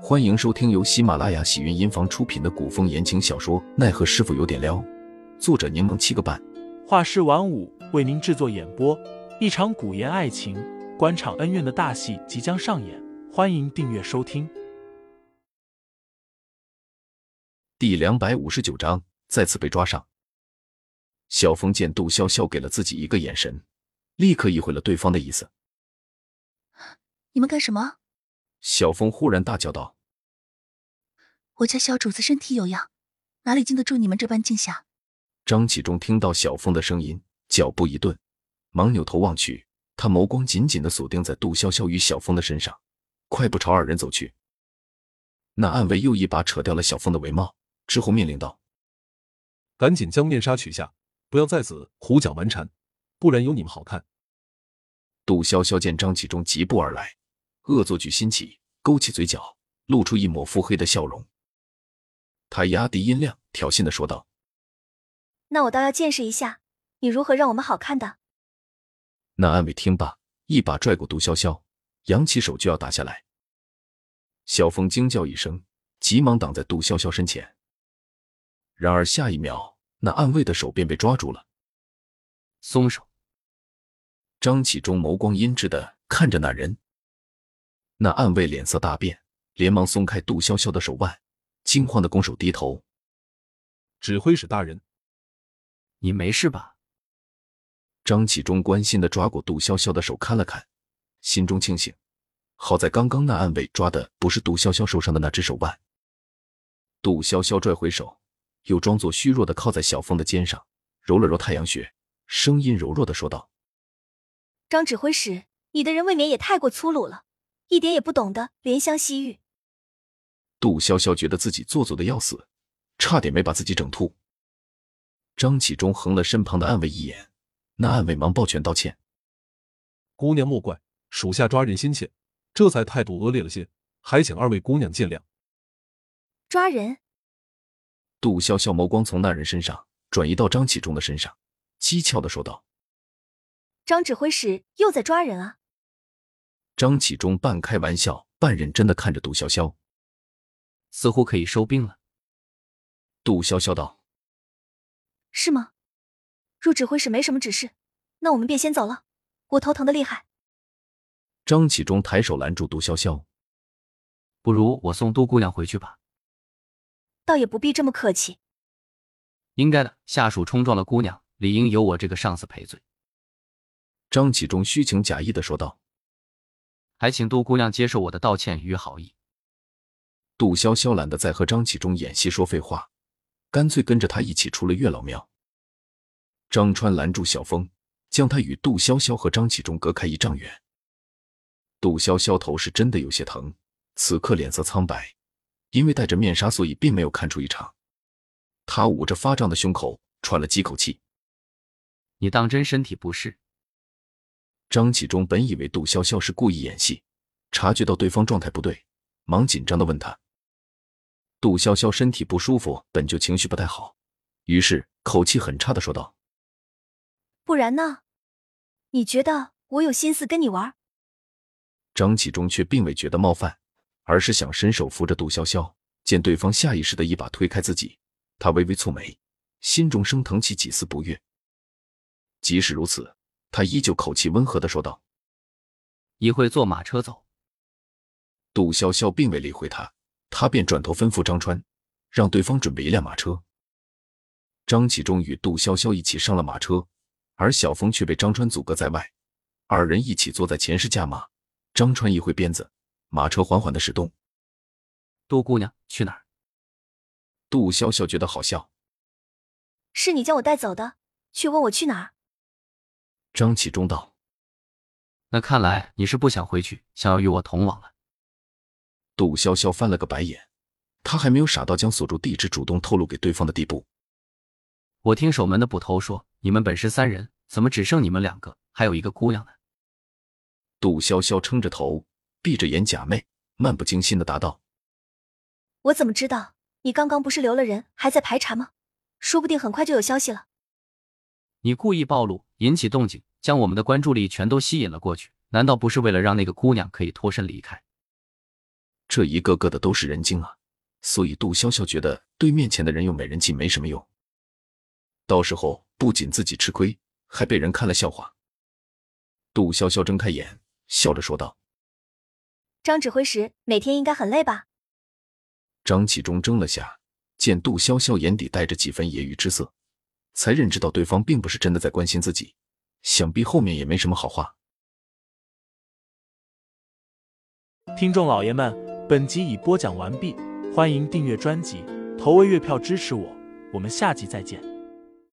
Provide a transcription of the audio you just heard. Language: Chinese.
欢迎收听由喜马拉雅喜云音房出品的古风言情小说《奈何师傅有点撩》，作者柠檬七个半，画师晚舞为您制作演播。一场古言爱情、官场恩怨的大戏即将上演，欢迎订阅收听。第两百五十九章再次被抓上。小峰见杜潇潇给了自己一个眼神，立刻意会了对方的意思。你们干什么？小峰忽然大叫道：“我家小主子身体有恙，哪里经得住你们这般惊吓？”张启忠听到小峰的声音，脚步一顿，忙扭头望去，他眸光紧紧的锁定在杜潇潇与小峰的身上，快步朝二人走去。那暗卫又一把扯掉了小峰的帷帽，之后命令道：“赶紧将面纱取下，不要在此胡搅蛮缠，不然有你们好看。”杜潇潇见张启忠疾步而来。恶作剧心起，勾起嘴角，露出一抹腹黑的笑容。他压低音量，挑衅的说道：“那我倒要见识一下，你如何让我们好看的。”那暗卫听罢，一把拽过杜潇潇，扬起手就要打下来。萧峰惊叫一声，急忙挡在杜潇潇身前。然而下一秒，那暗卫的手便被抓住了。松手！张启忠眸光阴鸷的看着那人。那暗卫脸色大变，连忙松开杜潇潇的手腕，惊慌的拱手低头。指挥使大人，你没事吧？张启忠关心的抓过杜潇潇的手看了看，心中庆幸，好在刚刚那暗卫抓的不是杜潇潇受伤的那只手腕。杜潇潇拽回手，又装作虚弱的靠在小峰的肩上，揉了揉太阳穴，声音柔弱的说道：“张指挥使，你的人未免也太过粗鲁了。”一点也不懂得怜香惜玉。杜潇潇觉得自己做作的要死，差点没把自己整吐。张启忠横了身旁的暗卫一眼，那暗卫忙抱拳道歉：“姑娘莫怪，属下抓人心切，这才态度恶劣了些，还请二位姑娘见谅。”抓人？杜潇潇眸光从那人身上转移到张启忠的身上，讥诮的说道：“张指挥使又在抓人啊？”张启忠半开玩笑半认真的看着杜潇潇，似乎可以收兵了。杜潇潇道：“是吗？若指挥使没什么指示，那我们便先走了。我头疼的厉害。”张启忠抬手拦住杜潇潇：“不如我送杜姑娘回去吧。”倒也不必这么客气。应该的，下属冲撞了姑娘，理应由我这个上司赔罪。张启忠虚情假意的说道。还请杜姑娘接受我的道歉与好意。杜潇潇懒得再和张启忠演戏说废话，干脆跟着他一起出了月老庙。张川拦住小峰，将他与杜潇潇和张启忠隔开一丈远。杜潇潇头是真的有些疼，此刻脸色苍白，因为戴着面纱，所以并没有看出异常。他捂着发胀的胸口，喘了几口气。你当真身体不适？张启忠本以为杜潇潇是故意演戏，察觉到对方状态不对，忙紧张的问他。杜潇潇身体不舒服，本就情绪不太好，于是口气很差的说道：“不然呢？你觉得我有心思跟你玩？”张启忠却并未觉得冒犯，而是想伸手扶着杜潇潇，见对方下意识的一把推开自己，他微微蹙眉，心中升腾起几丝不悦。即使如此。他依旧口气温和的说道：“一会坐马车走。”杜潇潇并未理会他，他便转头吩咐张川，让对方准备一辆马车。张启忠与杜潇潇一起上了马车，而小峰却被张川阻隔在外。二人一起坐在前室驾马，张川一挥鞭子，马车缓缓的驶动。杜姑娘去哪儿？杜潇潇觉得好笑：“是你将我带走的，却问我去哪儿？”张启忠道：“那看来你是不想回去，想要与我同往了。”杜潇潇翻了个白眼，他还没有傻到将锁住地址主动透露给对方的地步。我听守门的捕头说，你们本是三人，怎么只剩你们两个，还有一个姑娘呢？杜潇潇撑着头，闭着眼假寐，漫不经心的答道：“我怎么知道？你刚刚不是留了人，还在排查吗？说不定很快就有消息了。”你故意暴露，引起动静，将我们的关注力全都吸引了过去，难道不是为了让那个姑娘可以脱身离开？这一个个的都是人精啊，所以杜潇潇觉得对面前的人用美人计没什么用，到时候不仅自己吃亏，还被人看了笑话。杜潇潇睁开眼，笑着说道：“张指挥使每天应该很累吧？”张启忠怔了下，见杜潇潇眼底带着几分揶揄之色，才认知到对方并不是真的在关心自己，想必后面也没什么好话。听众老爷们，本集已播讲完毕，欢迎订阅专辑，投喂月票支持我，我们下集再见。